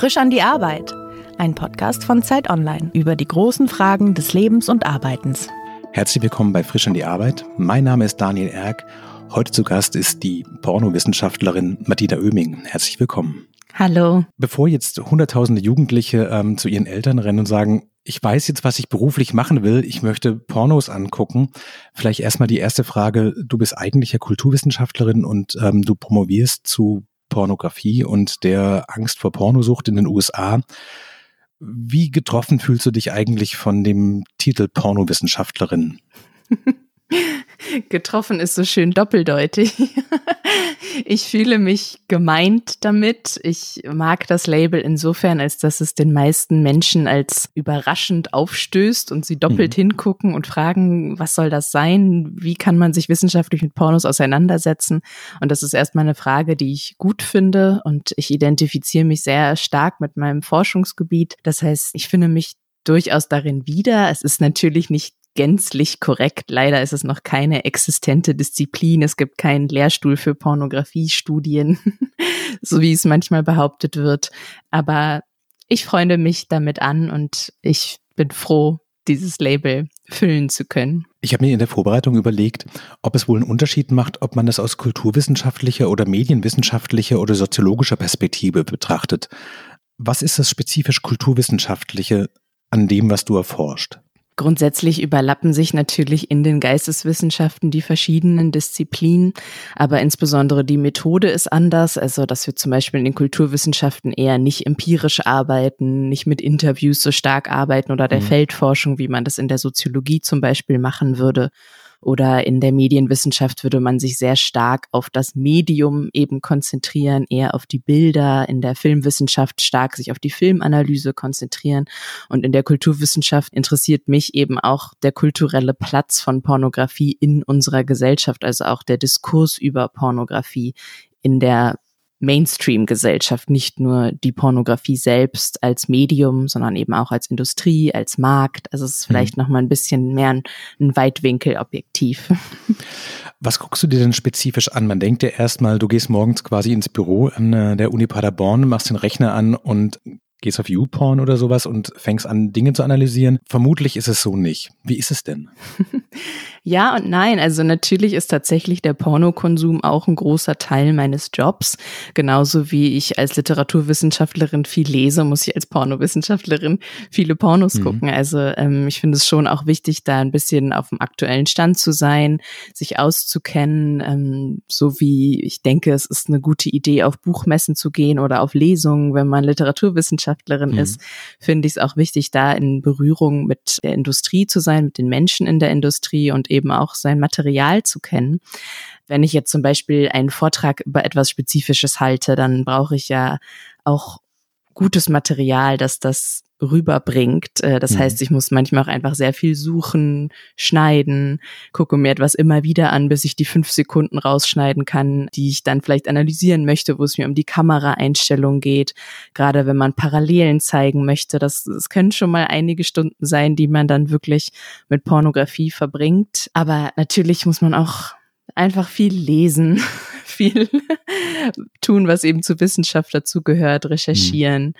Frisch an die Arbeit. Ein Podcast von Zeit Online über die großen Fragen des Lebens und Arbeitens. Herzlich willkommen bei Frisch an die Arbeit. Mein Name ist Daniel Erck. Heute zu Gast ist die Pornowissenschaftlerin Martina Oeming. Herzlich willkommen. Hallo. Bevor jetzt hunderttausende Jugendliche ähm, zu ihren Eltern rennen und sagen, ich weiß jetzt, was ich beruflich machen will, ich möchte Pornos angucken. Vielleicht erstmal die erste Frage, du bist eigentlich ja Kulturwissenschaftlerin und ähm, du promovierst zu Pornografie und der Angst vor Pornosucht in den USA. Wie getroffen fühlst du dich eigentlich von dem Titel Pornowissenschaftlerin? Getroffen ist so schön doppeldeutig. Ich fühle mich gemeint damit. Ich mag das Label insofern, als dass es den meisten Menschen als überraschend aufstößt und sie doppelt mhm. hingucken und fragen, was soll das sein? Wie kann man sich wissenschaftlich mit Pornos auseinandersetzen? Und das ist erstmal eine Frage, die ich gut finde und ich identifiziere mich sehr stark mit meinem Forschungsgebiet. Das heißt, ich finde mich durchaus darin wieder. Es ist natürlich nicht gänzlich korrekt. Leider ist es noch keine existente Disziplin. Es gibt keinen Lehrstuhl für Pornografiestudien, so wie es manchmal behauptet wird. Aber ich freunde mich damit an und ich bin froh, dieses Label füllen zu können. Ich habe mir in der Vorbereitung überlegt, ob es wohl einen Unterschied macht, ob man das aus kulturwissenschaftlicher oder medienwissenschaftlicher oder soziologischer Perspektive betrachtet. Was ist das spezifisch kulturwissenschaftliche an dem, was du erforscht? Grundsätzlich überlappen sich natürlich in den Geisteswissenschaften die verschiedenen Disziplinen, aber insbesondere die Methode ist anders. Also, dass wir zum Beispiel in den Kulturwissenschaften eher nicht empirisch arbeiten, nicht mit Interviews so stark arbeiten oder der mhm. Feldforschung, wie man das in der Soziologie zum Beispiel machen würde oder in der Medienwissenschaft würde man sich sehr stark auf das Medium eben konzentrieren, eher auf die Bilder, in der Filmwissenschaft stark sich auf die Filmanalyse konzentrieren. Und in der Kulturwissenschaft interessiert mich eben auch der kulturelle Platz von Pornografie in unserer Gesellschaft, also auch der Diskurs über Pornografie in der Mainstream-Gesellschaft, nicht nur die Pornografie selbst als Medium, sondern eben auch als Industrie, als Markt. Also es ist vielleicht mhm. noch mal ein bisschen mehr ein, ein Weitwinkelobjektiv. Was guckst du dir denn spezifisch an? Man denkt ja erstmal, du gehst morgens quasi ins Büro an äh, der Uni Paderborn, machst den Rechner an und gehst auf YouPorn oder sowas und fängst an, Dinge zu analysieren. Vermutlich ist es so nicht. Wie ist es denn? ja und nein. Also natürlich ist tatsächlich der Pornokonsum auch ein großer Teil meines Jobs. Genauso wie ich als Literaturwissenschaftlerin viel lese, muss ich als Pornowissenschaftlerin viele Pornos mhm. gucken. Also ähm, ich finde es schon auch wichtig, da ein bisschen auf dem aktuellen Stand zu sein, sich auszukennen, ähm, so wie ich denke, es ist eine gute Idee, auf Buchmessen zu gehen oder auf Lesungen, wenn man Literaturwissenschaftler Wissenschaftlerin mhm. ist, finde ich es auch wichtig, da in Berührung mit der Industrie zu sein, mit den Menschen in der Industrie und eben auch sein Material zu kennen. Wenn ich jetzt zum Beispiel einen Vortrag über etwas Spezifisches halte, dann brauche ich ja auch gutes Material, dass das rüberbringt. Äh, das mhm. heißt, ich muss manchmal auch einfach sehr viel suchen, schneiden, gucke mir etwas immer wieder an, bis ich die fünf Sekunden rausschneiden kann, die ich dann vielleicht analysieren möchte, wo es mir um die Kameraeinstellung geht. Gerade wenn man Parallelen zeigen möchte, das, das können schon mal einige Stunden sein, die man dann wirklich mit Pornografie verbringt. Aber natürlich muss man auch einfach viel lesen, viel tun, was eben zu Wissenschaft dazugehört, recherchieren mhm.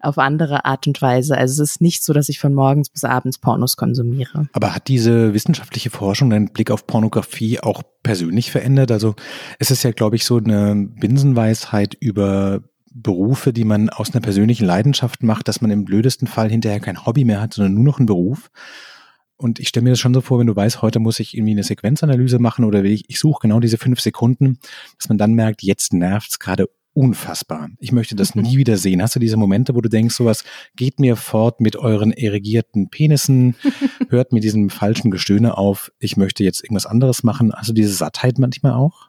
auf andere Art und Weise. Also es ist nicht so, dass ich von morgens bis abends Pornos konsumiere. Aber hat diese wissenschaftliche Forschung deinen Blick auf Pornografie auch persönlich verändert? Also es ist ja, glaube ich, so eine Binsenweisheit über Berufe, die man aus einer persönlichen Leidenschaft macht, dass man im blödesten Fall hinterher kein Hobby mehr hat, sondern nur noch einen Beruf. Und ich stelle mir das schon so vor, wenn du weißt, heute muss ich irgendwie eine Sequenzanalyse machen oder ich, ich suche genau diese fünf Sekunden, dass man dann merkt, jetzt nervt's gerade unfassbar. Ich möchte das nie wieder sehen. Hast du diese Momente, wo du denkst, sowas geht mir fort mit euren erigierten Penissen, hört mir diesen falschen Gestöhne auf, ich möchte jetzt irgendwas anderes machen. Hast du diese Sattheit manchmal auch?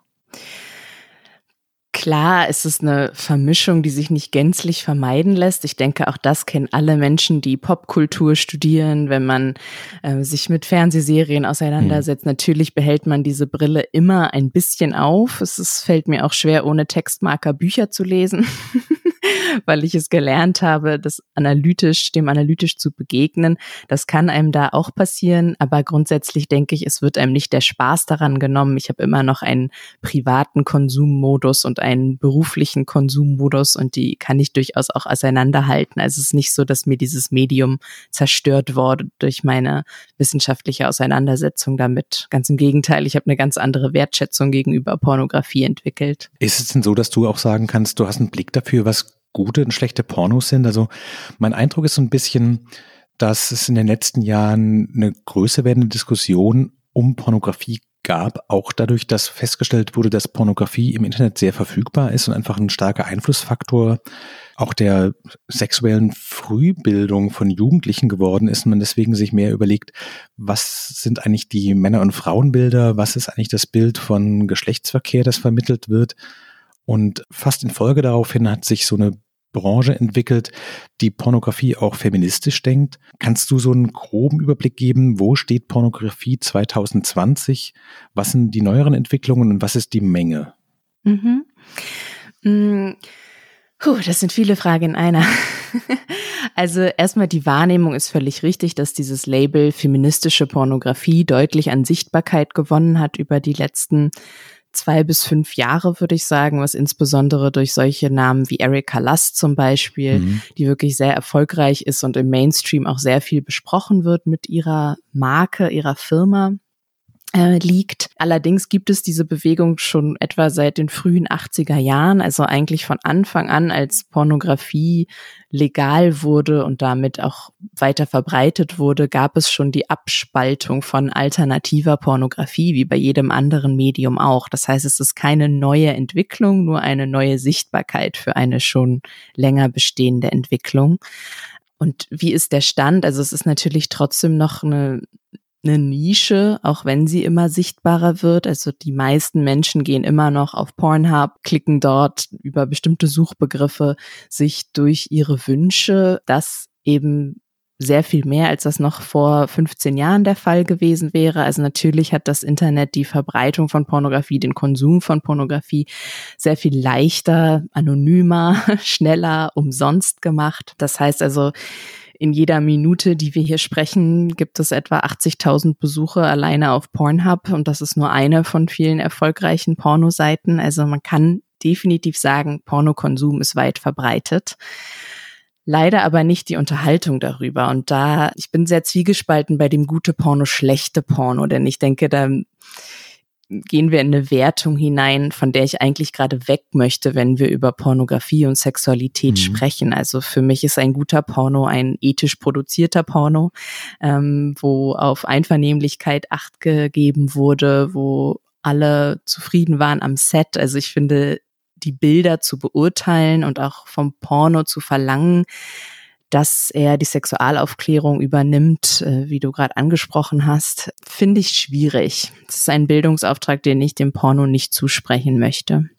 Klar, es ist eine Vermischung, die sich nicht gänzlich vermeiden lässt. Ich denke, auch das kennen alle Menschen, die Popkultur studieren, wenn man äh, sich mit Fernsehserien auseinandersetzt. Mhm. Natürlich behält man diese Brille immer ein bisschen auf. Es ist, fällt mir auch schwer, ohne Textmarker Bücher zu lesen. weil ich es gelernt habe, das analytisch, dem analytisch zu begegnen. Das kann einem da auch passieren, aber grundsätzlich denke ich, es wird einem nicht der Spaß daran genommen. Ich habe immer noch einen privaten Konsummodus und einen beruflichen Konsummodus und die kann ich durchaus auch auseinanderhalten. Also es ist nicht so, dass mir dieses Medium zerstört wurde durch meine wissenschaftliche Auseinandersetzung damit. Ganz im Gegenteil, ich habe eine ganz andere Wertschätzung gegenüber Pornografie entwickelt. Ist es denn so, dass du auch sagen kannst, du hast einen Blick dafür, was gute und schlechte Pornos sind? Also mein Eindruck ist so ein bisschen, dass es in den letzten Jahren eine größer werdende Diskussion um Pornografie gab, auch dadurch, dass festgestellt wurde, dass Pornografie im Internet sehr verfügbar ist und einfach ein starker Einflussfaktor auch der sexuellen Frühbildung von Jugendlichen geworden ist und man deswegen sich mehr überlegt, was sind eigentlich die Männer- und Frauenbilder, was ist eigentlich das Bild von Geschlechtsverkehr, das vermittelt wird. Und fast in Folge daraufhin hat sich so eine Branche entwickelt, die Pornografie auch feministisch denkt. Kannst du so einen groben Überblick geben, wo steht Pornografie 2020? Was sind die neueren Entwicklungen und was ist die Menge? Mhm. Mhm. Puh, das sind viele Fragen in einer. also erstmal die Wahrnehmung ist völlig richtig, dass dieses Label feministische Pornografie deutlich an Sichtbarkeit gewonnen hat über die letzten zwei bis fünf Jahre, würde ich sagen, was insbesondere durch solche Namen wie Erika Lust zum Beispiel, mhm. die wirklich sehr erfolgreich ist und im Mainstream auch sehr viel besprochen wird mit ihrer Marke, ihrer Firma äh, liegt. Allerdings gibt es diese Bewegung schon etwa seit den frühen 80er Jahren, also eigentlich von Anfang an, als Pornografie legal wurde und damit auch weiter verbreitet wurde, gab es schon die Abspaltung von alternativer Pornografie, wie bei jedem anderen Medium auch. Das heißt, es ist keine neue Entwicklung, nur eine neue Sichtbarkeit für eine schon länger bestehende Entwicklung. Und wie ist der Stand? Also es ist natürlich trotzdem noch eine eine Nische, auch wenn sie immer sichtbarer wird. Also die meisten Menschen gehen immer noch auf Pornhub, klicken dort über bestimmte Suchbegriffe sich durch ihre Wünsche. Das eben sehr viel mehr, als das noch vor 15 Jahren der Fall gewesen wäre. Also natürlich hat das Internet die Verbreitung von Pornografie, den Konsum von Pornografie sehr viel leichter, anonymer, schneller, umsonst gemacht. Das heißt also, in jeder Minute, die wir hier sprechen, gibt es etwa 80.000 Besuche alleine auf Pornhub und das ist nur eine von vielen erfolgreichen Pornoseiten. Also man kann definitiv sagen, Pornokonsum ist weit verbreitet. Leider aber nicht die Unterhaltung darüber. Und da, ich bin sehr zwiegespalten bei dem gute Porno, schlechte Porno, denn ich denke, da gehen wir in eine Wertung hinein, von der ich eigentlich gerade weg möchte, wenn wir über Pornografie und Sexualität mhm. sprechen. Also für mich ist ein guter Porno ein ethisch produzierter Porno, ähm, wo auf Einvernehmlichkeit Acht gegeben wurde, wo alle zufrieden waren am Set. Also ich finde, die Bilder zu beurteilen und auch vom Porno zu verlangen, dass er die Sexualaufklärung übernimmt, äh, wie du gerade angesprochen hast, finde ich schwierig. Das ist ein Bildungsauftrag, den ich dem Porno nicht zusprechen möchte.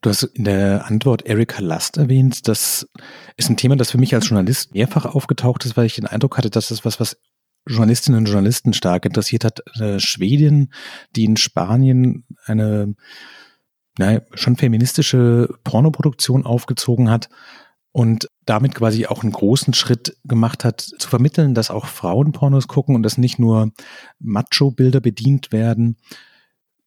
Du hast in der Antwort Erika Last erwähnt. Das ist ein Thema, das für mich als Journalist mehrfach aufgetaucht ist, weil ich den Eindruck hatte, dass das was, was Journalistinnen und Journalisten stark interessiert hat. Eine Schwedin, die in Spanien eine naja, schon feministische Pornoproduktion aufgezogen hat und damit quasi auch einen großen Schritt gemacht hat, zu vermitteln, dass auch Frauen Pornos gucken und dass nicht nur Macho-Bilder bedient werden.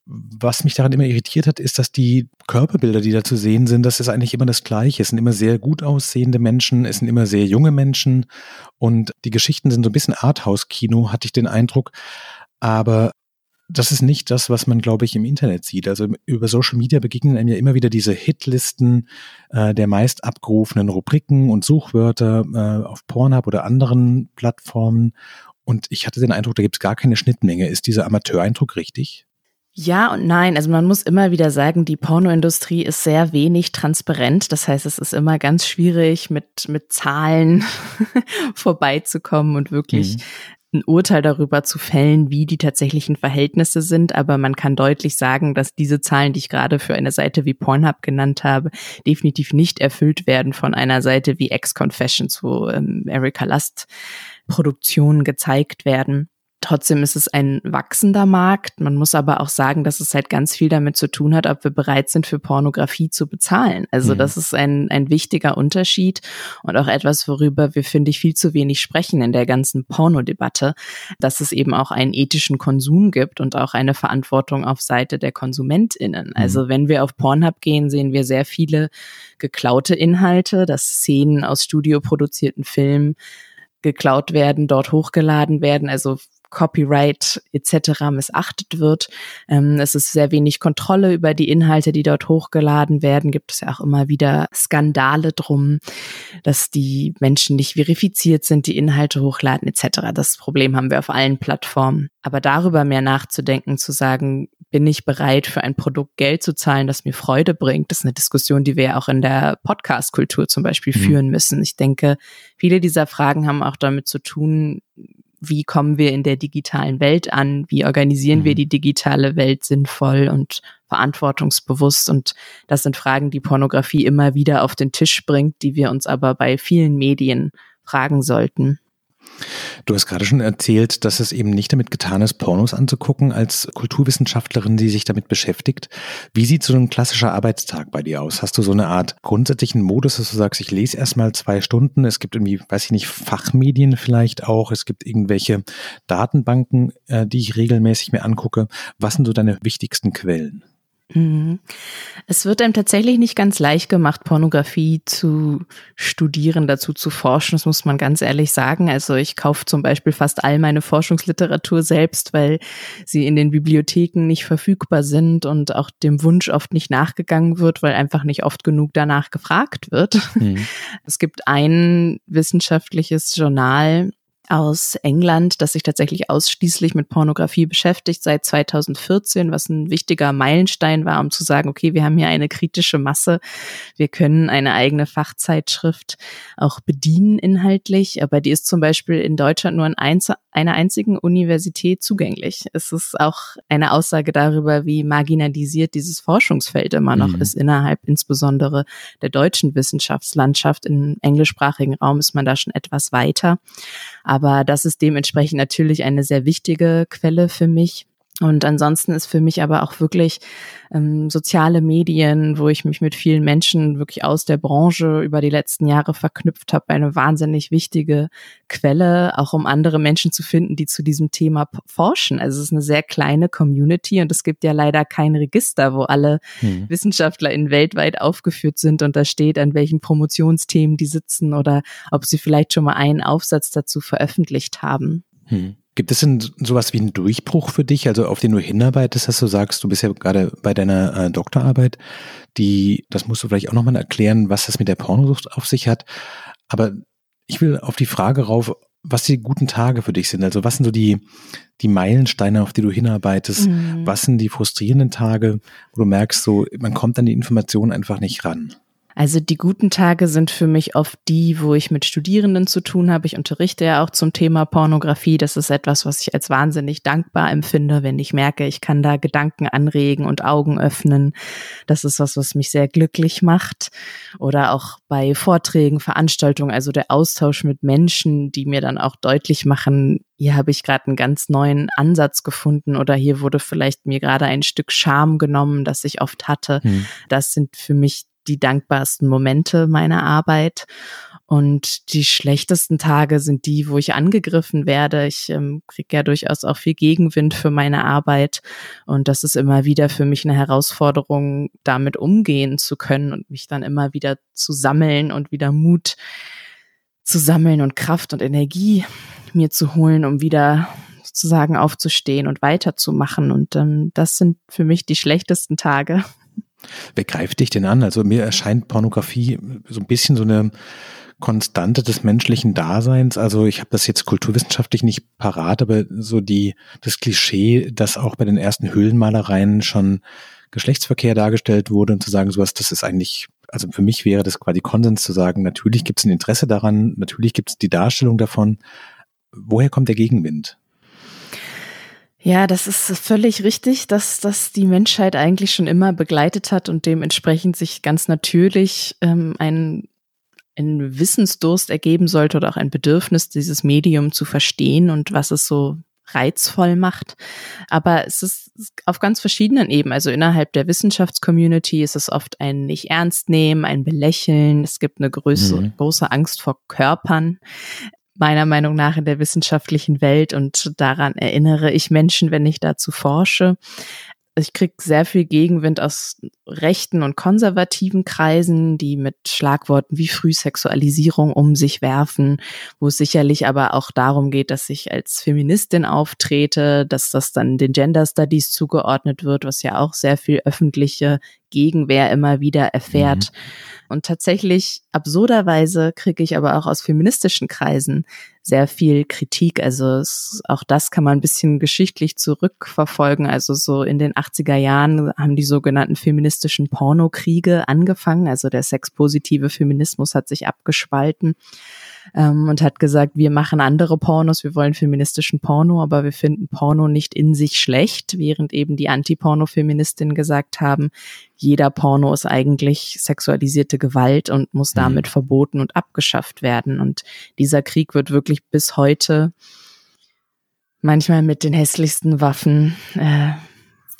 Was mich daran immer irritiert hat, ist, dass die Körperbilder, die da zu sehen sind, das ist eigentlich immer das Gleiche. Es sind immer sehr gut aussehende Menschen, es sind immer sehr junge Menschen und die Geschichten sind so ein bisschen Arthouse-Kino, hatte ich den Eindruck. Aber das ist nicht das, was man, glaube ich, im Internet sieht. Also über Social Media begegnen einem ja immer wieder diese Hitlisten äh, der meist abgerufenen Rubriken und Suchwörter äh, auf Pornhub oder anderen Plattformen. Und ich hatte den Eindruck, da gibt es gar keine Schnittmenge. Ist dieser Amateureindruck richtig? Ja und nein. Also man muss immer wieder sagen, die Pornoindustrie ist sehr wenig transparent. Das heißt, es ist immer ganz schwierig, mit, mit Zahlen vorbeizukommen und wirklich mhm ein Urteil darüber zu fällen, wie die tatsächlichen Verhältnisse sind, aber man kann deutlich sagen, dass diese Zahlen, die ich gerade für eine Seite wie Pornhub genannt habe, definitiv nicht erfüllt werden von einer Seite wie Ex-Confessions, wo ähm, Erika Lust Produktionen gezeigt werden. Trotzdem ist es ein wachsender Markt. Man muss aber auch sagen, dass es halt ganz viel damit zu tun hat, ob wir bereit sind, für Pornografie zu bezahlen. Also mhm. das ist ein, ein wichtiger Unterschied und auch etwas, worüber wir, finde ich, viel zu wenig sprechen in der ganzen Pornodebatte, dass es eben auch einen ethischen Konsum gibt und auch eine Verantwortung auf Seite der KonsumentInnen. Mhm. Also wenn wir auf Pornhub gehen, sehen wir sehr viele geklaute Inhalte, dass Szenen aus studioproduzierten Filmen geklaut werden, dort hochgeladen werden. Also Copyright etc. missachtet wird. Ähm, es ist sehr wenig Kontrolle über die Inhalte, die dort hochgeladen werden. Gibt es ja auch immer wieder Skandale drum, dass die Menschen nicht verifiziert sind, die Inhalte hochladen etc. Das Problem haben wir auf allen Plattformen. Aber darüber mehr nachzudenken, zu sagen, bin ich bereit, für ein Produkt Geld zu zahlen, das mir Freude bringt, das ist eine Diskussion, die wir ja auch in der Podcast-Kultur zum Beispiel mhm. führen müssen. Ich denke, viele dieser Fragen haben auch damit zu tun, wie kommen wir in der digitalen Welt an, wie organisieren mhm. wir die digitale Welt sinnvoll und verantwortungsbewusst. Und das sind Fragen, die Pornografie immer wieder auf den Tisch bringt, die wir uns aber bei vielen Medien fragen sollten. Du hast gerade schon erzählt, dass es eben nicht damit getan ist, Pornos anzugucken, als Kulturwissenschaftlerin, die sich damit beschäftigt. Wie sieht so ein klassischer Arbeitstag bei dir aus? Hast du so eine Art grundsätzlichen Modus, dass du sagst, ich lese erstmal zwei Stunden, es gibt irgendwie, weiß ich nicht, Fachmedien vielleicht auch, es gibt irgendwelche Datenbanken, äh, die ich regelmäßig mir angucke. Was sind so deine wichtigsten Quellen? Mhm. Es wird einem tatsächlich nicht ganz leicht gemacht, Pornografie zu studieren, dazu zu forschen. Das muss man ganz ehrlich sagen. Also ich kaufe zum Beispiel fast all meine Forschungsliteratur selbst, weil sie in den Bibliotheken nicht verfügbar sind und auch dem Wunsch oft nicht nachgegangen wird, weil einfach nicht oft genug danach gefragt wird. Mhm. Es gibt ein wissenschaftliches Journal, aus England, das sich tatsächlich ausschließlich mit Pornografie beschäftigt seit 2014, was ein wichtiger Meilenstein war, um zu sagen, okay, wir haben hier eine kritische Masse, wir können eine eigene Fachzeitschrift auch bedienen inhaltlich, aber die ist zum Beispiel in Deutschland nur an einer einzigen Universität zugänglich. Es ist auch eine Aussage darüber, wie marginalisiert dieses Forschungsfeld immer noch mhm. ist innerhalb insbesondere der deutschen Wissenschaftslandschaft. Im englischsprachigen Raum ist man da schon etwas weiter. Aber das ist dementsprechend natürlich eine sehr wichtige Quelle für mich. Und ansonsten ist für mich aber auch wirklich ähm, soziale Medien, wo ich mich mit vielen Menschen wirklich aus der Branche über die letzten Jahre verknüpft habe, eine wahnsinnig wichtige Quelle, auch um andere Menschen zu finden, die zu diesem Thema forschen. Also es ist eine sehr kleine Community und es gibt ja leider kein Register, wo alle hm. WissenschaftlerInnen weltweit aufgeführt sind und da steht, an welchen Promotionsthemen die sitzen oder ob sie vielleicht schon mal einen Aufsatz dazu veröffentlicht haben. Hm. Gibt es denn sowas wie einen Durchbruch für dich, also auf den du hinarbeitest, dass du sagst, du bist ja gerade bei deiner äh, Doktorarbeit, die, das musst du vielleicht auch nochmal erklären, was das mit der Pornosucht auf sich hat. Aber ich will auf die Frage rauf, was die guten Tage für dich sind. Also was sind so die, die Meilensteine, auf die du hinarbeitest? Mhm. Was sind die frustrierenden Tage, wo du merkst, so, man kommt an die Informationen einfach nicht ran? Also die guten Tage sind für mich oft die, wo ich mit Studierenden zu tun habe. Ich unterrichte ja auch zum Thema Pornografie. Das ist etwas, was ich als wahnsinnig dankbar empfinde, wenn ich merke, ich kann da Gedanken anregen und Augen öffnen. Das ist was, was mich sehr glücklich macht. Oder auch bei Vorträgen, Veranstaltungen, also der Austausch mit Menschen, die mir dann auch deutlich machen, hier habe ich gerade einen ganz neuen Ansatz gefunden oder hier wurde vielleicht mir gerade ein Stück Scham genommen, das ich oft hatte. Hm. Das sind für mich die dankbarsten Momente meiner Arbeit. Und die schlechtesten Tage sind die, wo ich angegriffen werde. Ich ähm, kriege ja durchaus auch viel Gegenwind für meine Arbeit. Und das ist immer wieder für mich eine Herausforderung, damit umgehen zu können und mich dann immer wieder zu sammeln und wieder Mut zu sammeln und Kraft und Energie mir zu holen, um wieder sozusagen aufzustehen und weiterzumachen. Und ähm, das sind für mich die schlechtesten Tage. Wer greift dich denn an? Also mir erscheint Pornografie so ein bisschen so eine Konstante des menschlichen Daseins. Also ich habe das jetzt kulturwissenschaftlich nicht parat, aber so die das Klischee, dass auch bei den ersten Höhlenmalereien schon Geschlechtsverkehr dargestellt wurde und zu sagen, sowas, das ist eigentlich, also für mich wäre das quasi Konsens zu sagen, natürlich gibt es ein Interesse daran, natürlich gibt es die Darstellung davon. Woher kommt der Gegenwind? Ja, das ist völlig richtig, dass das die Menschheit eigentlich schon immer begleitet hat und dementsprechend sich ganz natürlich ähm, ein, ein Wissensdurst ergeben sollte oder auch ein Bedürfnis, dieses Medium zu verstehen und was es so reizvoll macht. Aber es ist auf ganz verschiedenen Ebenen. Also innerhalb der Wissenschaftscommunity ist es oft ein nicht ernst nehmen, ein Belächeln. Es gibt eine größere, mhm. große Angst vor Körpern meiner Meinung nach in der wissenschaftlichen Welt und daran erinnere ich Menschen, wenn ich dazu forsche ich krieg sehr viel Gegenwind aus rechten und konservativen Kreisen, die mit Schlagworten wie Frühsexualisierung um sich werfen, wo es sicherlich aber auch darum geht, dass ich als Feministin auftrete, dass das dann den Gender Studies zugeordnet wird, was ja auch sehr viel öffentliche Gegenwehr immer wieder erfährt. Mhm. Und tatsächlich, absurderweise, kriege ich aber auch aus feministischen Kreisen sehr viel Kritik. Also es, auch das kann man ein bisschen geschichtlich zurückverfolgen. Also so in den 80er Jahren haben die sogenannten feministischen Pornokriege angefangen. Also der sexpositive Feminismus hat sich abgespalten ähm, und hat gesagt, wir machen andere Pornos, wir wollen feministischen Porno, aber wir finden Porno nicht in sich schlecht, während eben die Anti-Porno-Feministinnen gesagt haben, jeder Porno ist eigentlich sexualisierte Gewalt und muss mhm. damit mhm. verboten und abgeschafft werden. Und dieser Krieg wird wirklich bis heute manchmal mit den hässlichsten Waffen äh,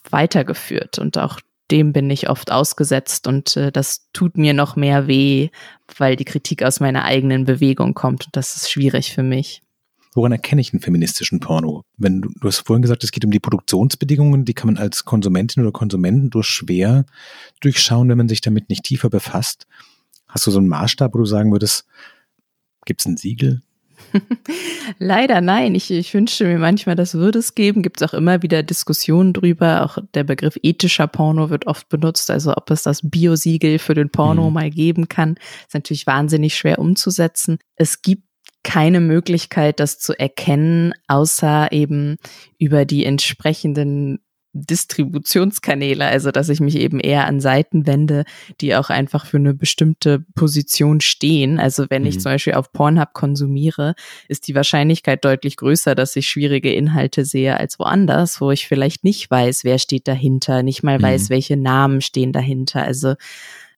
weitergeführt und auch dem bin ich oft ausgesetzt und äh, das tut mir noch mehr weh, weil die Kritik aus meiner eigenen Bewegung kommt und das ist schwierig für mich. Woran erkenne ich einen feministischen Porno? Wenn du, du hast vorhin gesagt, es geht um die Produktionsbedingungen, die kann man als Konsumentin oder Konsumenten durch schwer durchschauen, wenn man sich damit nicht tiefer befasst. Hast du so einen Maßstab, wo du sagen würdest, gibt es ein Siegel? Leider nein. Ich, ich wünschte mir manchmal, das würde es geben. Gibt es auch immer wieder Diskussionen drüber. Auch der Begriff ethischer Porno wird oft benutzt. Also ob es das Biosiegel für den Porno mhm. mal geben kann, ist natürlich wahnsinnig schwer umzusetzen. Es gibt keine Möglichkeit, das zu erkennen, außer eben über die entsprechenden Distributionskanäle, also dass ich mich eben eher an Seiten wende, die auch einfach für eine bestimmte Position stehen. Also wenn mhm. ich zum Beispiel auf Pornhub konsumiere, ist die Wahrscheinlichkeit deutlich größer, dass ich schwierige Inhalte sehe als woanders, wo ich vielleicht nicht weiß, wer steht dahinter, nicht mal mhm. weiß, welche Namen stehen dahinter. Also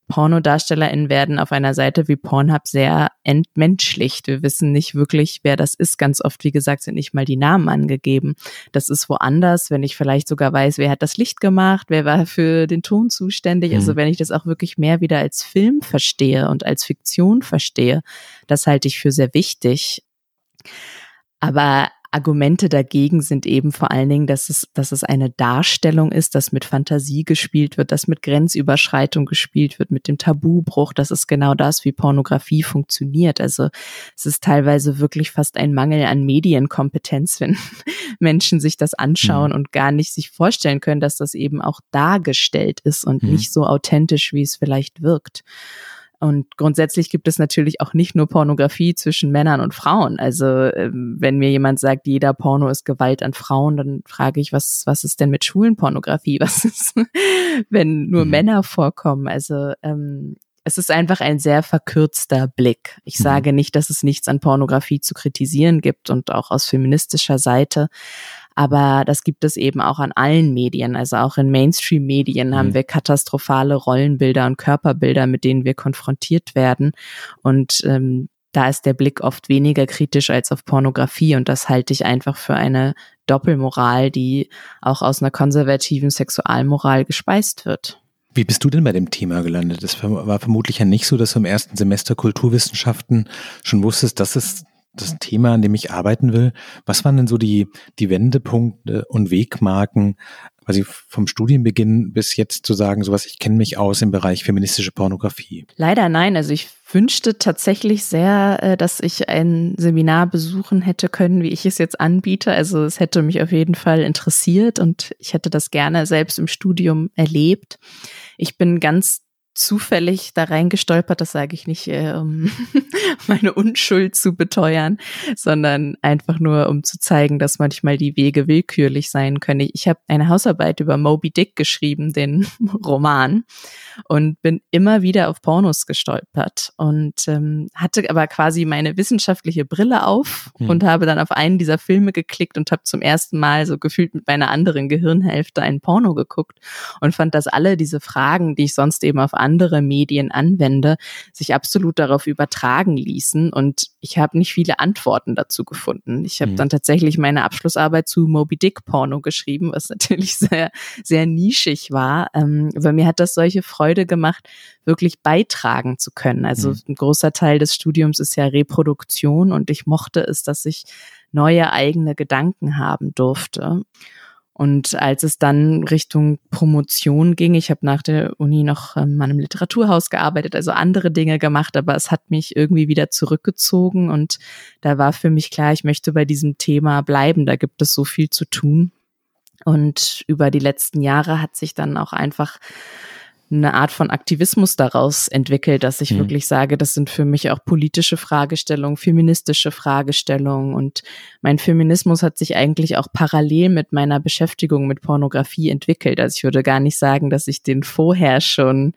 PornodarstellerInnen werden auf einer Seite wie Pornhub sehr entmenschlicht. Wir wissen nicht wirklich, wer das ist. Ganz oft, wie gesagt, sind nicht mal die Namen angegeben. Das ist woanders, wenn ich vielleicht sogar weiß, wer hat das Licht gemacht, wer war für den Ton zuständig. Also mhm. Also wenn ich das auch wirklich mehr wieder als Film verstehe und als Fiktion verstehe, das halte ich für sehr wichtig. Aber Argumente dagegen sind eben vor allen Dingen, dass es, dass es eine Darstellung ist, dass mit Fantasie gespielt wird, dass mit Grenzüberschreitung gespielt wird, mit dem Tabubruch. Das ist genau das, wie Pornografie funktioniert. Also es ist teilweise wirklich fast ein Mangel an Medienkompetenz, wenn Menschen sich das anschauen mhm. und gar nicht sich vorstellen können, dass das eben auch dargestellt ist und mhm. nicht so authentisch, wie es vielleicht wirkt. Und grundsätzlich gibt es natürlich auch nicht nur Pornografie zwischen Männern und Frauen. Also ähm, wenn mir jemand sagt, jeder Porno ist Gewalt an Frauen, dann frage ich, was, was ist denn mit schwulen Pornografie? Was ist, wenn nur mhm. Männer vorkommen? Also ähm, es ist einfach ein sehr verkürzter Blick. Ich mhm. sage nicht, dass es nichts an Pornografie zu kritisieren gibt und auch aus feministischer Seite. Aber das gibt es eben auch an allen Medien. Also auch in Mainstream-Medien mhm. haben wir katastrophale Rollenbilder und Körperbilder, mit denen wir konfrontiert werden. Und ähm, da ist der Blick oft weniger kritisch als auf Pornografie. Und das halte ich einfach für eine Doppelmoral, die auch aus einer konservativen Sexualmoral gespeist wird. Wie bist du denn bei dem Thema gelandet? Es war vermutlich ja nicht so, dass du im ersten Semester Kulturwissenschaften schon wusstest, dass es das Thema, an dem ich arbeiten will. Was waren denn so die, die Wendepunkte und Wegmarken, quasi vom Studienbeginn bis jetzt zu sagen, sowas, ich kenne mich aus im Bereich feministische Pornografie? Leider nein. Also ich wünschte tatsächlich sehr, äh, dass ich ein Seminar besuchen hätte können, wie ich es jetzt anbiete. Also es hätte mich auf jeden Fall interessiert und ich hätte das gerne selbst im Studium erlebt. Ich bin ganz zufällig da reingestolpert, das sage ich nicht, äh, um meine Unschuld zu beteuern, sondern einfach nur, um zu zeigen, dass manchmal die Wege willkürlich sein können. Ich habe eine Hausarbeit über Moby Dick geschrieben, den Roman, und bin immer wieder auf Pornos gestolpert und ähm, hatte aber quasi meine wissenschaftliche Brille auf hm. und habe dann auf einen dieser Filme geklickt und habe zum ersten Mal so gefühlt mit meiner anderen Gehirnhälfte ein Porno geguckt und fand, dass alle diese Fragen, die ich sonst eben auf andere Medien anwende, sich absolut darauf übertragen ließen. Und ich habe nicht viele Antworten dazu gefunden. Ich habe mhm. dann tatsächlich meine Abschlussarbeit zu Moby Dick Porno geschrieben, was natürlich sehr, sehr nischig war. Ähm, aber mir hat das solche Freude gemacht, wirklich beitragen zu können. Also mhm. ein großer Teil des Studiums ist ja Reproduktion und ich mochte es, dass ich neue eigene Gedanken haben durfte. Und als es dann Richtung Promotion ging, ich habe nach der Uni noch ähm, an einem Literaturhaus gearbeitet, also andere Dinge gemacht, aber es hat mich irgendwie wieder zurückgezogen und da war für mich klar, ich möchte bei diesem Thema bleiben, da gibt es so viel zu tun. Und über die letzten Jahre hat sich dann auch einfach eine Art von Aktivismus daraus entwickelt, dass ich mhm. wirklich sage, das sind für mich auch politische Fragestellungen, feministische Fragestellungen und mein Feminismus hat sich eigentlich auch parallel mit meiner Beschäftigung mit Pornografie entwickelt. Also ich würde gar nicht sagen, dass ich den vorher schon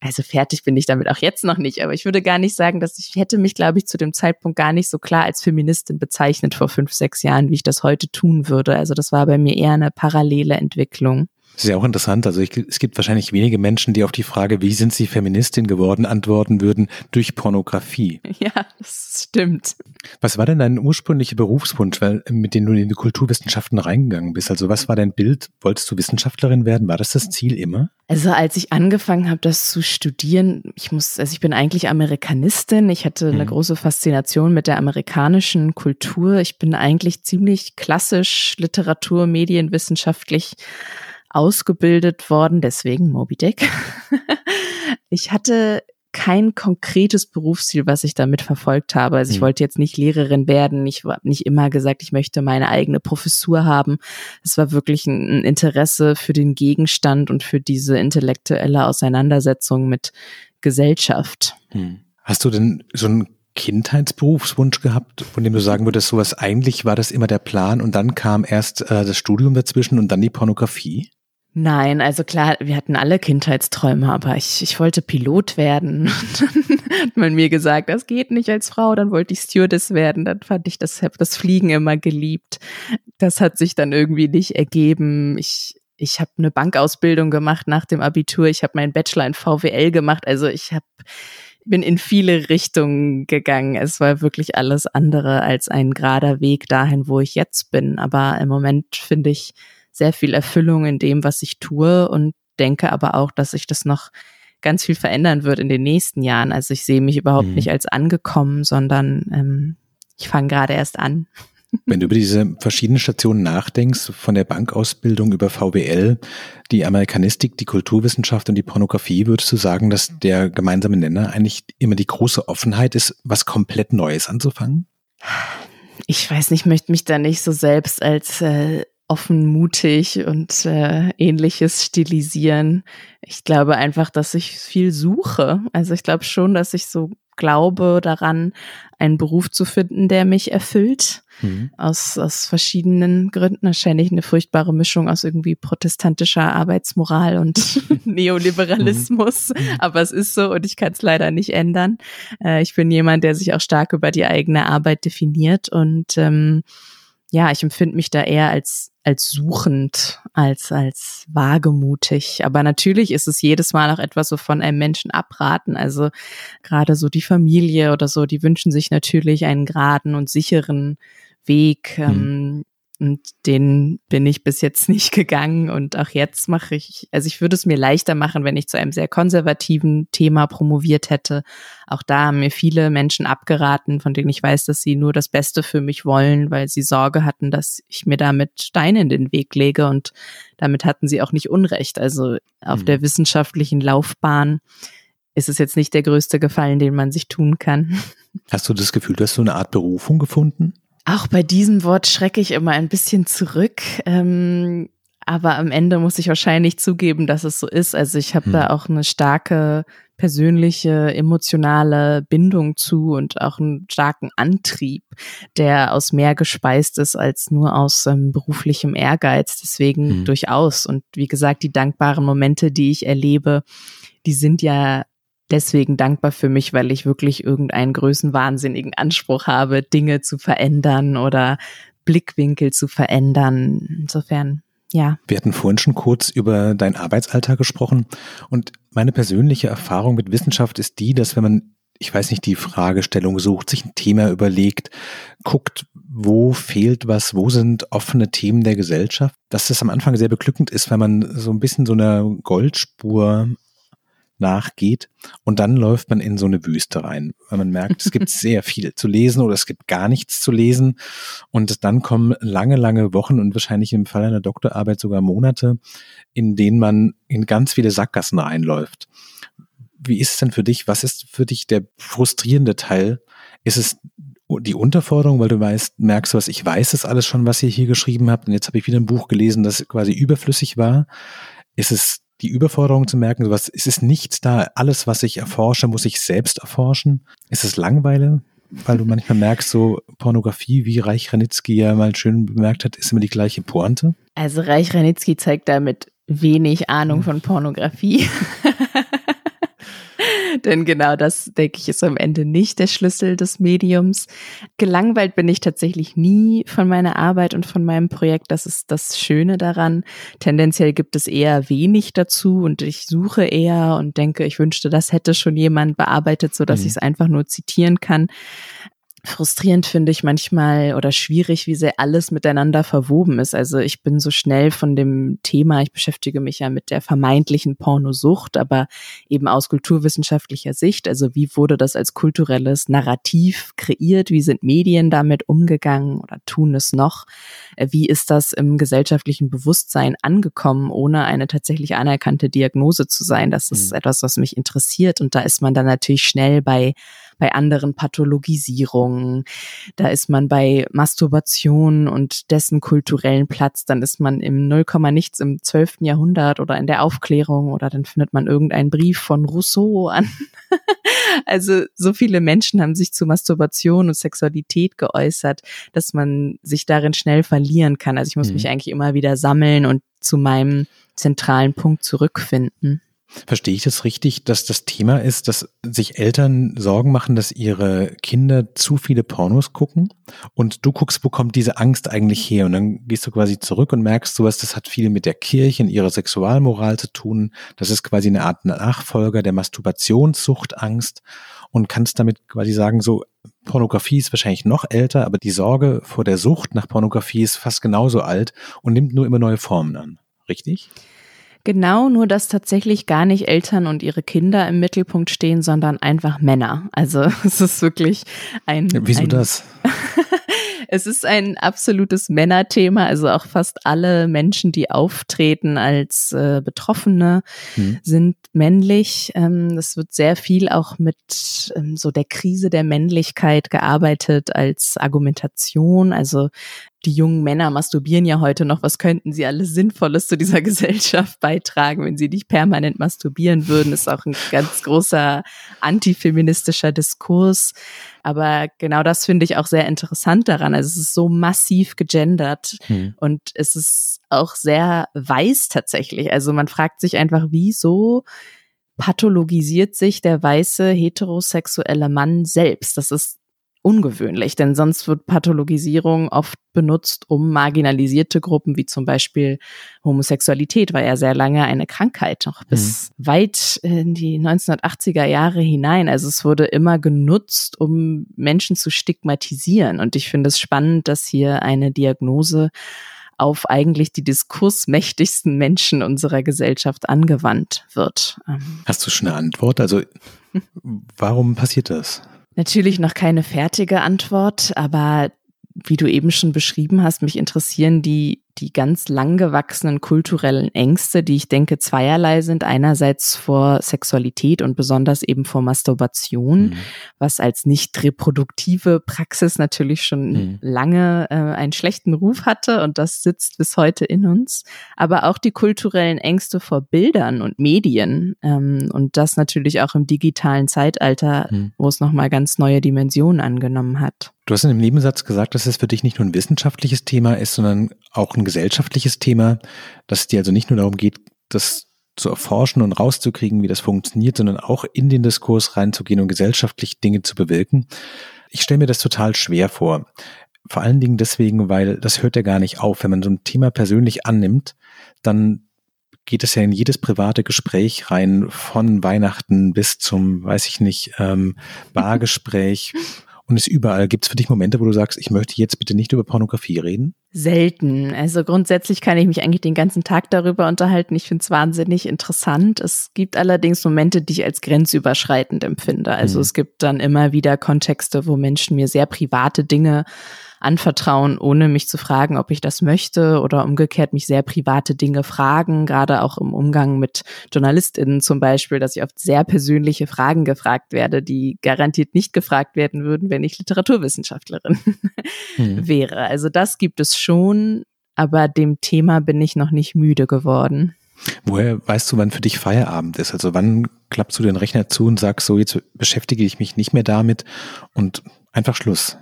also fertig bin ich damit auch jetzt noch nicht, aber ich würde gar nicht sagen, dass ich hätte mich, glaube ich, zu dem Zeitpunkt gar nicht so klar als Feministin bezeichnet vor fünf, sechs Jahren, wie ich das heute tun würde. Also das war bei mir eher eine parallele Entwicklung. Das ist ja auch interessant. Also ich, es gibt wahrscheinlich wenige Menschen, die auf die Frage, wie sind sie Feministin geworden, antworten würden, durch Pornografie. Ja, das stimmt. Was war denn dein ursprünglicher Berufswunsch, weil, mit dem du in die Kulturwissenschaften reingegangen bist? Also was war dein Bild? Wolltest du Wissenschaftlerin werden? War das das Ziel immer? Also als ich angefangen habe, das zu studieren, ich muss, also ich bin eigentlich Amerikanistin. Ich hatte eine mhm. große Faszination mit der amerikanischen Kultur. Ich bin eigentlich ziemlich klassisch Literatur, medienwissenschaftlich ausgebildet worden, deswegen Moby Dick. ich hatte kein konkretes Berufsziel, was ich damit verfolgt habe. Also ich mhm. wollte jetzt nicht Lehrerin werden. Ich habe nicht immer gesagt, ich möchte meine eigene Professur haben. Es war wirklich ein Interesse für den Gegenstand und für diese intellektuelle Auseinandersetzung mit Gesellschaft. Mhm. Hast du denn so einen Kindheitsberufswunsch gehabt, von dem du sagen würdest, sowas eigentlich war das immer der Plan und dann kam erst äh, das Studium dazwischen und dann die Pornografie? Nein, also klar, wir hatten alle Kindheitsträume, aber ich, ich wollte Pilot werden. dann hat man mir gesagt, das geht nicht als Frau, dann wollte ich Stewardess werden, dann fand ich das, das Fliegen immer geliebt. Das hat sich dann irgendwie nicht ergeben. Ich, ich habe eine Bankausbildung gemacht nach dem Abitur, ich habe meinen Bachelor in VWL gemacht, also ich habe bin in viele Richtungen gegangen. Es war wirklich alles andere als ein gerader Weg dahin, wo ich jetzt bin. Aber im Moment finde ich, sehr viel Erfüllung in dem, was ich tue und denke aber auch, dass sich das noch ganz viel verändern wird in den nächsten Jahren. Also ich sehe mich überhaupt mhm. nicht als angekommen, sondern ähm, ich fange gerade erst an. Wenn du über diese verschiedenen Stationen nachdenkst, von der Bankausbildung über VWL, die Amerikanistik, die Kulturwissenschaft und die Pornografie, würdest du sagen, dass der gemeinsame Nenner eigentlich immer die große Offenheit ist, was komplett Neues anzufangen? Ich weiß nicht, möchte mich da nicht so selbst als äh, offen, mutig und äh, ähnliches stilisieren. Ich glaube einfach, dass ich viel suche. Also ich glaube schon, dass ich so glaube daran, einen Beruf zu finden, der mich erfüllt. Mhm. Aus, aus verschiedenen Gründen. Wahrscheinlich eine furchtbare Mischung aus irgendwie protestantischer Arbeitsmoral und Neoliberalismus. Mhm. Aber es ist so und ich kann es leider nicht ändern. Äh, ich bin jemand, der sich auch stark über die eigene Arbeit definiert und ähm, ja, ich empfinde mich da eher als, als suchend, als, als wagemutig. Aber natürlich ist es jedes Mal auch etwas, wovon einem Menschen abraten. Also gerade so die Familie oder so, die wünschen sich natürlich einen geraden und sicheren Weg. Mhm. Ähm, und den bin ich bis jetzt nicht gegangen. Und auch jetzt mache ich, also ich würde es mir leichter machen, wenn ich zu einem sehr konservativen Thema promoviert hätte. Auch da haben mir viele Menschen abgeraten, von denen ich weiß, dass sie nur das Beste für mich wollen, weil sie Sorge hatten, dass ich mir damit Steine in den Weg lege. Und damit hatten sie auch nicht Unrecht. Also auf mhm. der wissenschaftlichen Laufbahn ist es jetzt nicht der größte Gefallen, den man sich tun kann. Hast du das Gefühl, du hast so eine Art Berufung gefunden? Auch bei diesem Wort schrecke ich immer ein bisschen zurück. Ähm, aber am Ende muss ich wahrscheinlich zugeben, dass es so ist. Also ich habe hm. da auch eine starke persönliche, emotionale Bindung zu und auch einen starken Antrieb, der aus mehr gespeist ist als nur aus ähm, beruflichem Ehrgeiz. Deswegen hm. durchaus. Und wie gesagt, die dankbaren Momente, die ich erlebe, die sind ja deswegen dankbar für mich, weil ich wirklich irgendeinen größenwahnsinnigen Anspruch habe, Dinge zu verändern oder Blickwinkel zu verändern. Insofern ja. Wir hatten vorhin schon kurz über deinen Arbeitsalltag gesprochen und meine persönliche Erfahrung mit Wissenschaft ist die, dass wenn man ich weiß nicht, die Fragestellung sucht, sich ein Thema überlegt, guckt, wo fehlt was, wo sind offene Themen der Gesellschaft, dass das am Anfang sehr beglückend ist, wenn man so ein bisschen so einer Goldspur nachgeht und dann läuft man in so eine Wüste rein, weil man merkt, es gibt sehr viel zu lesen oder es gibt gar nichts zu lesen und dann kommen lange, lange Wochen und wahrscheinlich im Fall einer Doktorarbeit sogar Monate, in denen man in ganz viele Sackgassen reinläuft. Wie ist es denn für dich? Was ist für dich der frustrierende Teil? Ist es die Unterforderung, weil du weißt, merkst was, ich weiß es alles schon, was ihr hier geschrieben habt und jetzt habe ich wieder ein Buch gelesen, das quasi überflüssig war? Ist es die Überforderung zu merken, sowas, ist es nichts da, alles, was ich erforsche, muss ich selbst erforschen? Ist es Langweile? Weil du manchmal merkst, so Pornografie, wie Reich Ranitzky ja mal schön bemerkt hat, ist immer die gleiche Pointe. Also Reich Ranitzky zeigt damit wenig Ahnung von Pornografie. Denn genau das, denke ich, ist am Ende nicht der Schlüssel des Mediums. Gelangweilt bin ich tatsächlich nie von meiner Arbeit und von meinem Projekt. Das ist das Schöne daran. Tendenziell gibt es eher wenig dazu und ich suche eher und denke, ich wünschte, das hätte schon jemand bearbeitet, so dass mhm. ich es einfach nur zitieren kann frustrierend finde ich manchmal oder schwierig, wie sehr alles miteinander verwoben ist. Also ich bin so schnell von dem Thema, ich beschäftige mich ja mit der vermeintlichen Pornosucht, aber eben aus kulturwissenschaftlicher Sicht. Also wie wurde das als kulturelles Narrativ kreiert? Wie sind Medien damit umgegangen oder tun es noch? Äh, wie ist das im gesellschaftlichen Bewusstsein angekommen, ohne eine tatsächlich anerkannte Diagnose zu sein? Das ist mhm. etwas, was mich interessiert. Und da ist man dann natürlich schnell bei bei anderen Pathologisierungen. Da ist man bei Masturbation und dessen kulturellen Platz. Dann ist man im Null nichts im 12. Jahrhundert oder in der Aufklärung oder dann findet man irgendeinen Brief von Rousseau an. also so viele Menschen haben sich zu Masturbation und Sexualität geäußert, dass man sich darin schnell verlieren kann. Also ich muss mhm. mich eigentlich immer wieder sammeln und zu meinem zentralen Punkt zurückfinden. Verstehe ich das richtig, dass das Thema ist, dass sich Eltern Sorgen machen, dass ihre Kinder zu viele Pornos gucken und du guckst, wo kommt diese Angst eigentlich her und dann gehst du quasi zurück und merkst sowas, das hat viel mit der Kirche und ihrer Sexualmoral zu tun. Das ist quasi eine Art Nachfolger der Masturbationssuchtangst und kannst damit quasi sagen, so Pornografie ist wahrscheinlich noch älter, aber die Sorge vor der Sucht nach Pornografie ist fast genauso alt und nimmt nur immer neue Formen an. Richtig? Genau, nur dass tatsächlich gar nicht Eltern und ihre Kinder im Mittelpunkt stehen, sondern einfach Männer. Also es ist wirklich ein. Wieso ein, das? es ist ein absolutes Männerthema. Also auch fast alle Menschen, die auftreten als äh, Betroffene, hm. sind männlich. Ähm, es wird sehr viel auch mit ähm, so der Krise der Männlichkeit gearbeitet als Argumentation. Also die jungen Männer masturbieren ja heute noch, was könnten sie alles Sinnvolles zu dieser Gesellschaft beitragen, wenn sie nicht permanent masturbieren würden, ist auch ein ganz großer antifeministischer Diskurs. Aber genau das finde ich auch sehr interessant daran. Also es ist so massiv gegendert hm. und es ist auch sehr weiß tatsächlich. Also man fragt sich einfach, wieso pathologisiert sich der weiße heterosexuelle Mann selbst? Das ist ungewöhnlich, denn sonst wird Pathologisierung oft benutzt, um marginalisierte Gruppen wie zum Beispiel Homosexualität war ja sehr lange eine Krankheit, noch bis mhm. weit in die 1980er Jahre hinein. Also es wurde immer genutzt, um Menschen zu stigmatisieren. Und ich finde es spannend, dass hier eine Diagnose auf eigentlich die diskursmächtigsten Menschen unserer Gesellschaft angewandt wird. Hast du schon eine Antwort? Also warum passiert das? Natürlich noch keine fertige Antwort, aber wie du eben schon beschrieben hast, mich interessieren die die ganz lang gewachsenen kulturellen Ängste, die ich denke zweierlei sind. Einerseits vor Sexualität und besonders eben vor Masturbation, mhm. was als nicht reproduktive Praxis natürlich schon mhm. lange äh, einen schlechten Ruf hatte und das sitzt bis heute in uns. Aber auch die kulturellen Ängste vor Bildern und Medien ähm, und das natürlich auch im digitalen Zeitalter, mhm. wo es nochmal ganz neue Dimensionen angenommen hat. Du hast in dem Nebensatz gesagt, dass es für dich nicht nur ein wissenschaftliches Thema ist, sondern auch ein gesellschaftliches Thema, dass es dir also nicht nur darum geht, das zu erforschen und rauszukriegen, wie das funktioniert, sondern auch in den Diskurs reinzugehen und gesellschaftlich Dinge zu bewirken. Ich stelle mir das total schwer vor. vor allen Dingen deswegen, weil das hört ja gar nicht auf. Wenn man so ein Thema persönlich annimmt, dann geht es ja in jedes private Gespräch rein, von Weihnachten bis zum, weiß ich nicht, ähm, Bargespräch. Und es überall. Gibt es für dich Momente, wo du sagst, ich möchte jetzt bitte nicht über Pornografie reden? Selten. Also grundsätzlich kann ich mich eigentlich den ganzen Tag darüber unterhalten. Ich finde es wahnsinnig interessant. Es gibt allerdings Momente, die ich als grenzüberschreitend empfinde. Also mhm. es gibt dann immer wieder Kontexte, wo Menschen mir sehr private Dinge anvertrauen, ohne mich zu fragen, ob ich das möchte oder umgekehrt mich sehr private Dinge fragen, gerade auch im Umgang mit JournalistInnen zum Beispiel, dass ich oft sehr persönliche Fragen gefragt werde, die garantiert nicht gefragt werden würden, wenn ich Literaturwissenschaftlerin hm. wäre. Also das gibt es schon, aber dem Thema bin ich noch nicht müde geworden. Woher weißt du, wann für dich Feierabend ist? Also wann klappst du den Rechner zu und sagst so, jetzt beschäftige ich mich nicht mehr damit und einfach Schluss?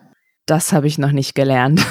Das habe ich noch nicht gelernt.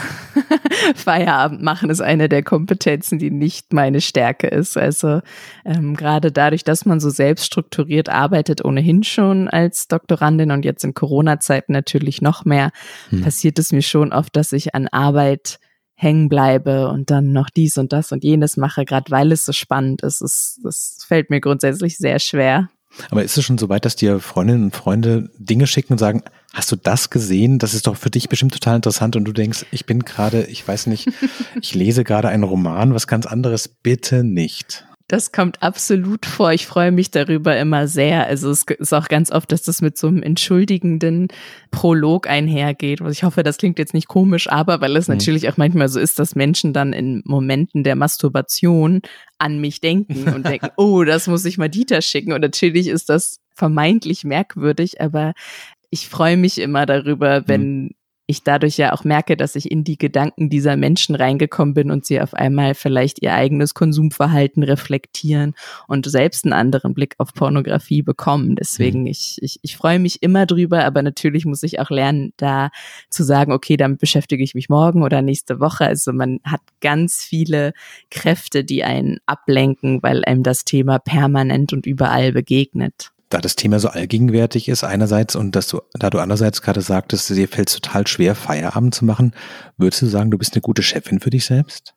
Feierabend machen ist eine der Kompetenzen, die nicht meine Stärke ist. Also ähm, gerade dadurch, dass man so selbst strukturiert arbeitet, ohnehin schon als Doktorandin und jetzt in Corona-Zeiten natürlich noch mehr, hm. passiert es mir schon oft, dass ich an Arbeit hängen bleibe und dann noch dies und das und jenes mache, gerade weil es so spannend ist. Es, das fällt mir grundsätzlich sehr schwer. Aber ist es schon so weit, dass dir Freundinnen und Freunde Dinge schicken und sagen, hast du das gesehen? Das ist doch für dich bestimmt total interessant und du denkst, ich bin gerade, ich weiß nicht, ich lese gerade einen Roman, was ganz anderes, bitte nicht. Das kommt absolut vor. Ich freue mich darüber immer sehr. Also es ist auch ganz oft, dass das mit so einem entschuldigenden Prolog einhergeht. Ich hoffe, das klingt jetzt nicht komisch, aber weil es mhm. natürlich auch manchmal so ist, dass Menschen dann in Momenten der Masturbation an mich denken und denken, oh, das muss ich mal Dieter schicken. Und natürlich ist das vermeintlich merkwürdig, aber ich freue mich immer darüber, wenn mhm ich dadurch ja auch merke, dass ich in die Gedanken dieser Menschen reingekommen bin und sie auf einmal vielleicht ihr eigenes Konsumverhalten reflektieren und selbst einen anderen Blick auf Pornografie bekommen. Deswegen, mhm. ich, ich, ich freue mich immer drüber, aber natürlich muss ich auch lernen, da zu sagen, okay, damit beschäftige ich mich morgen oder nächste Woche. Also man hat ganz viele Kräfte, die einen ablenken, weil einem das Thema permanent und überall begegnet da das Thema so allgegenwärtig ist einerseits und dass du, da du andererseits gerade sagtest, dir fällt es total schwer, Feierabend zu machen, würdest du sagen, du bist eine gute Chefin für dich selbst?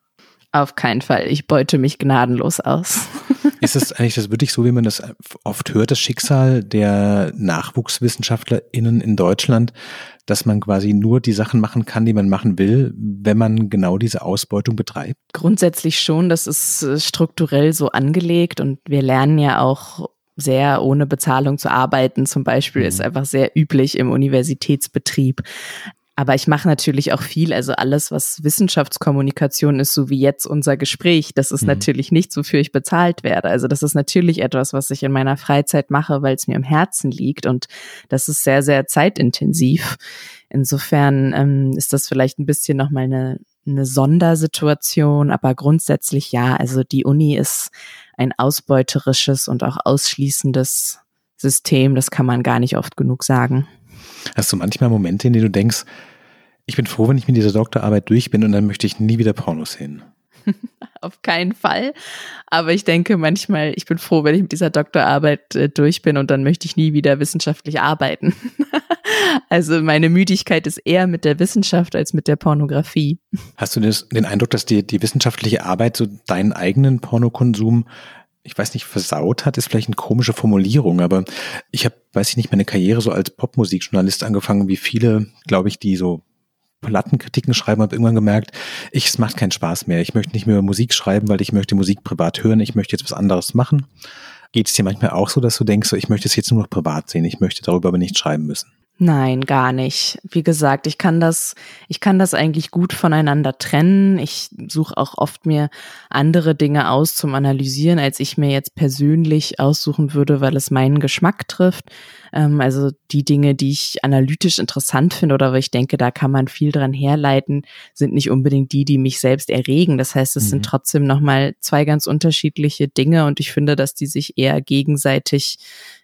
Auf keinen Fall. Ich beute mich gnadenlos aus. ist es eigentlich das wirklich so, wie man das oft hört, das Schicksal der NachwuchswissenschaftlerInnen in Deutschland, dass man quasi nur die Sachen machen kann, die man machen will, wenn man genau diese Ausbeutung betreibt? Grundsätzlich schon. Das ist äh, strukturell so angelegt und wir lernen ja auch sehr ohne Bezahlung zu arbeiten zum Beispiel, ist mhm. einfach sehr üblich im Universitätsbetrieb. Aber ich mache natürlich auch viel, also alles, was Wissenschaftskommunikation ist, so wie jetzt unser Gespräch, das ist mhm. natürlich nichts, wofür ich bezahlt werde. Also das ist natürlich etwas, was ich in meiner Freizeit mache, weil es mir im Herzen liegt und das ist sehr, sehr zeitintensiv. Insofern ähm, ist das vielleicht ein bisschen nochmal eine, eine Sondersituation, aber grundsätzlich ja, also die Uni ist ein ausbeuterisches und auch ausschließendes System. Das kann man gar nicht oft genug sagen. Hast du manchmal Momente, in denen du denkst, ich bin froh, wenn ich mit dieser Doktorarbeit durch bin und dann möchte ich nie wieder Pornos sehen? Auf keinen Fall. Aber ich denke manchmal, ich bin froh, wenn ich mit dieser Doktorarbeit äh, durch bin und dann möchte ich nie wieder wissenschaftlich arbeiten. also meine Müdigkeit ist eher mit der Wissenschaft als mit der Pornografie. Hast du den Eindruck, dass die, die wissenschaftliche Arbeit so deinen eigenen Pornokonsum ich weiß nicht, versaut hat, ist vielleicht eine komische Formulierung, aber ich habe, weiß ich nicht, meine Karriere so als Popmusikjournalist angefangen, wie viele, glaube ich, die so Plattenkritiken schreiben, habe irgendwann gemerkt, ich, es macht keinen Spaß mehr. Ich möchte nicht mehr Musik schreiben, weil ich möchte Musik privat hören. Ich möchte jetzt was anderes machen. Geht es dir manchmal auch so, dass du denkst, so, ich möchte es jetzt nur noch privat sehen. Ich möchte darüber aber nicht schreiben müssen? Nein, gar nicht. Wie gesagt, ich kann das, ich kann das eigentlich gut voneinander trennen. Ich suche auch oft mir andere Dinge aus zum Analysieren, als ich mir jetzt persönlich aussuchen würde, weil es meinen Geschmack trifft. Ähm, also die Dinge, die ich analytisch interessant finde oder wo ich denke, da kann man viel dran herleiten, sind nicht unbedingt die, die mich selbst erregen. Das heißt, es mhm. sind trotzdem nochmal zwei ganz unterschiedliche Dinge und ich finde, dass die sich eher gegenseitig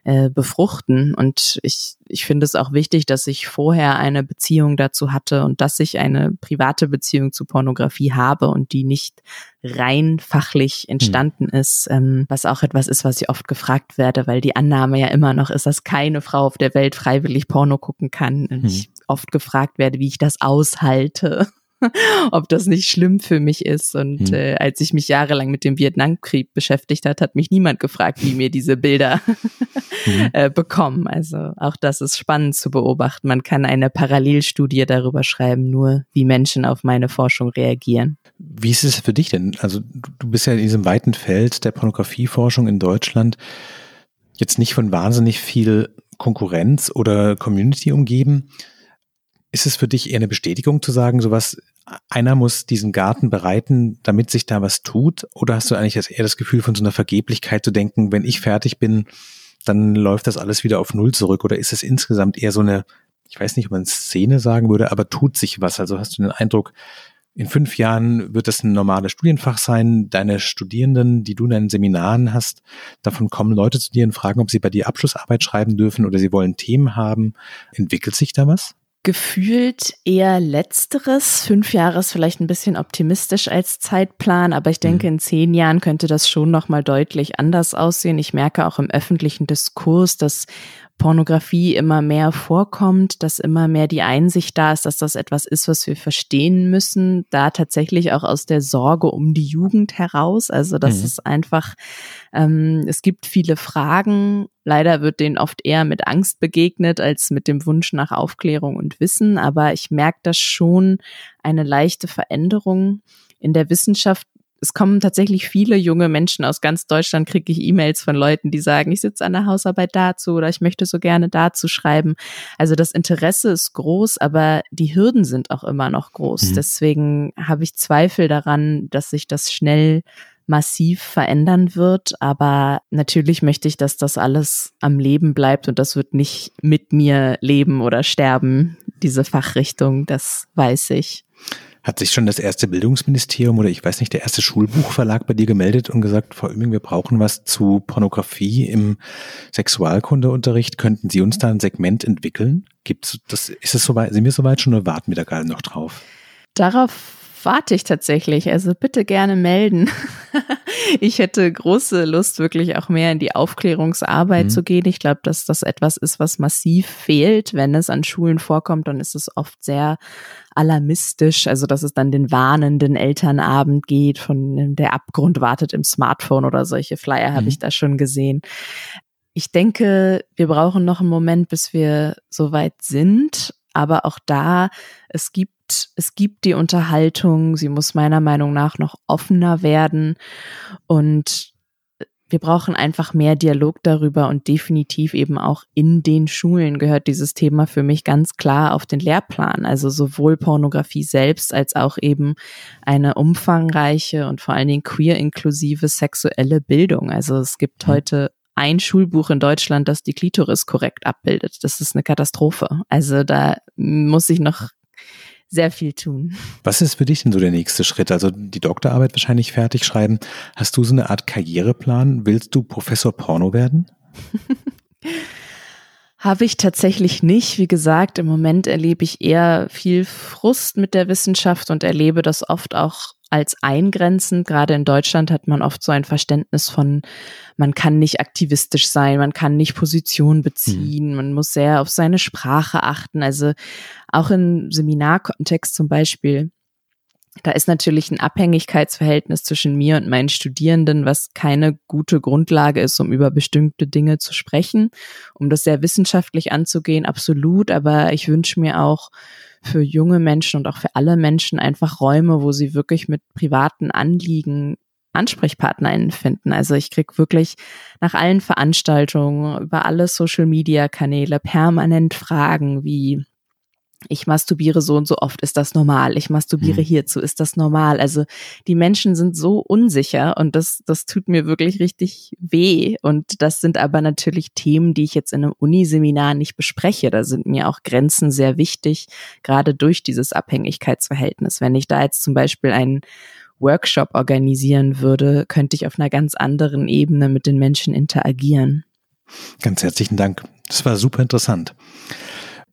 äh, befruchten. Und ich, ich finde es auch wichtig, dass ich vorher eine Beziehung dazu hatte und dass ich eine private Beziehung zu Pornografie habe und die nicht rein fachlich entstanden mhm. ist, ähm, was auch etwas ist, was ich oft gefragt werde, weil die Annahme ja immer noch ist, dass keine Frau auf der Welt freiwillig Porno gucken kann. Und mhm. ich oft gefragt werde, wie ich das aushalte. ob das nicht schlimm für mich ist. Und mhm. äh, als ich mich jahrelang mit dem Vietnamkrieg beschäftigt hat, hat mich niemand gefragt, wie mir diese Bilder mhm. äh, bekommen. Also auch das ist spannend zu beobachten. Man kann eine Parallelstudie darüber schreiben, nur wie Menschen auf meine Forschung reagieren. Wie ist es für dich denn? Also du bist ja in diesem weiten Feld der Pornografieforschung in Deutschland jetzt nicht von wahnsinnig viel Konkurrenz oder Community umgeben. Ist es für dich eher eine Bestätigung zu sagen, sowas, einer muss diesen Garten bereiten, damit sich da was tut? Oder hast du eigentlich eher das Gefühl von so einer Vergeblichkeit zu denken, wenn ich fertig bin, dann läuft das alles wieder auf Null zurück? Oder ist es insgesamt eher so eine, ich weiß nicht, ob man Szene sagen würde, aber tut sich was? Also hast du den Eindruck, in fünf Jahren wird das ein normales Studienfach sein. Deine Studierenden, die du in deinen Seminaren hast, davon kommen Leute zu dir und fragen, ob sie bei dir Abschlussarbeit schreiben dürfen oder sie wollen Themen haben. Entwickelt sich da was? Gefühlt eher letzteres. Fünf Jahre ist vielleicht ein bisschen optimistisch als Zeitplan, aber ich denke, mhm. in zehn Jahren könnte das schon nochmal deutlich anders aussehen. Ich merke auch im öffentlichen Diskurs, dass Pornografie immer mehr vorkommt, dass immer mehr die Einsicht da ist, dass das etwas ist, was wir verstehen müssen, da tatsächlich auch aus der Sorge um die Jugend heraus. Also das mhm. ist einfach, ähm, es gibt viele Fragen. Leider wird denen oft eher mit Angst begegnet als mit dem Wunsch nach Aufklärung und Wissen. Aber ich merke das schon eine leichte Veränderung in der Wissenschaft es kommen tatsächlich viele junge Menschen aus ganz Deutschland, kriege ich E-Mails von Leuten, die sagen, ich sitze an der Hausarbeit dazu oder ich möchte so gerne dazu schreiben. Also das Interesse ist groß, aber die Hürden sind auch immer noch groß. Mhm. Deswegen habe ich Zweifel daran, dass sich das schnell massiv verändern wird. Aber natürlich möchte ich, dass das alles am Leben bleibt und das wird nicht mit mir leben oder sterben, diese Fachrichtung, das weiß ich. Hat sich schon das erste Bildungsministerium oder ich weiß nicht, der erste Schulbuchverlag bei dir gemeldet und gesagt, Frau Oeming, wir brauchen was zu Pornografie im Sexualkundeunterricht. Könnten Sie uns da ein Segment entwickeln? Gibt's das, ist es soweit, sind wir soweit schon oder warten wir da gerade noch drauf? Darauf warte ich tatsächlich. Also bitte gerne melden. ich hätte große Lust, wirklich auch mehr in die Aufklärungsarbeit mhm. zu gehen. Ich glaube, dass das etwas ist, was massiv fehlt. Wenn es an Schulen vorkommt, dann ist es oft sehr alarmistisch. Also, dass es dann den warnenden Elternabend geht, von der Abgrund wartet im Smartphone oder solche Flyer mhm. habe ich da schon gesehen. Ich denke, wir brauchen noch einen Moment, bis wir soweit sind. Aber auch da, es gibt es gibt die Unterhaltung, sie muss meiner Meinung nach noch offener werden und wir brauchen einfach mehr Dialog darüber und definitiv eben auch in den Schulen gehört dieses Thema für mich ganz klar auf den Lehrplan. Also sowohl Pornografie selbst als auch eben eine umfangreiche und vor allen Dingen queer-inklusive sexuelle Bildung. Also es gibt mhm. heute ein Schulbuch in Deutschland, das die Klitoris korrekt abbildet. Das ist eine Katastrophe. Also da muss ich noch sehr viel tun. Was ist für dich denn so der nächste Schritt? Also die Doktorarbeit wahrscheinlich fertig schreiben. Hast du so eine Art Karriereplan? Willst du Professor Porno werden? Habe ich tatsächlich nicht. Wie gesagt, im Moment erlebe ich eher viel Frust mit der Wissenschaft und erlebe das oft auch als eingrenzend. Gerade in Deutschland hat man oft so ein Verständnis von, man kann nicht aktivistisch sein, man kann nicht Position beziehen, mhm. man muss sehr auf seine Sprache achten. Also auch im Seminarkontext zum Beispiel da ist natürlich ein Abhängigkeitsverhältnis zwischen mir und meinen Studierenden, was keine gute Grundlage ist, um über bestimmte Dinge zu sprechen, um das sehr wissenschaftlich anzugehen, absolut. Aber ich wünsche mir auch für junge Menschen und auch für alle Menschen einfach Räume, wo sie wirklich mit privaten Anliegen AnsprechpartnerInnen finden. Also ich krieg wirklich nach allen Veranstaltungen über alle Social-Media-Kanäle permanent Fragen wie ich masturbiere so und so oft, ist das normal? Ich masturbiere mhm. hierzu, ist das normal? Also die Menschen sind so unsicher und das, das tut mir wirklich richtig weh. Und das sind aber natürlich Themen, die ich jetzt in einem Uniseminar nicht bespreche. Da sind mir auch Grenzen sehr wichtig, gerade durch dieses Abhängigkeitsverhältnis. Wenn ich da jetzt zum Beispiel einen Workshop organisieren würde, könnte ich auf einer ganz anderen Ebene mit den Menschen interagieren. Ganz herzlichen Dank. Das war super interessant.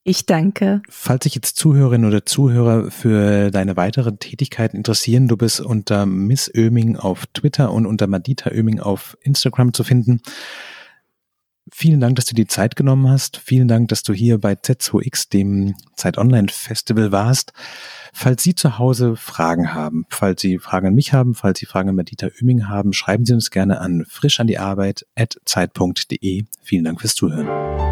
Ich danke. Falls sich jetzt Zuhörerinnen oder Zuhörer für deine weiteren Tätigkeiten interessieren, du bist unter Miss Öming auf Twitter und unter Madita Öming auf Instagram zu finden. Vielen Dank, dass du die Zeit genommen hast. Vielen Dank, dass du hier bei Z2X, dem Zeit Online Festival warst. Falls Sie zu Hause Fragen haben, falls Sie Fragen an mich haben, falls Sie Fragen an Medita Oeming haben, schreiben Sie uns gerne an frisch die Arbeit at zeit.de. Vielen Dank fürs Zuhören.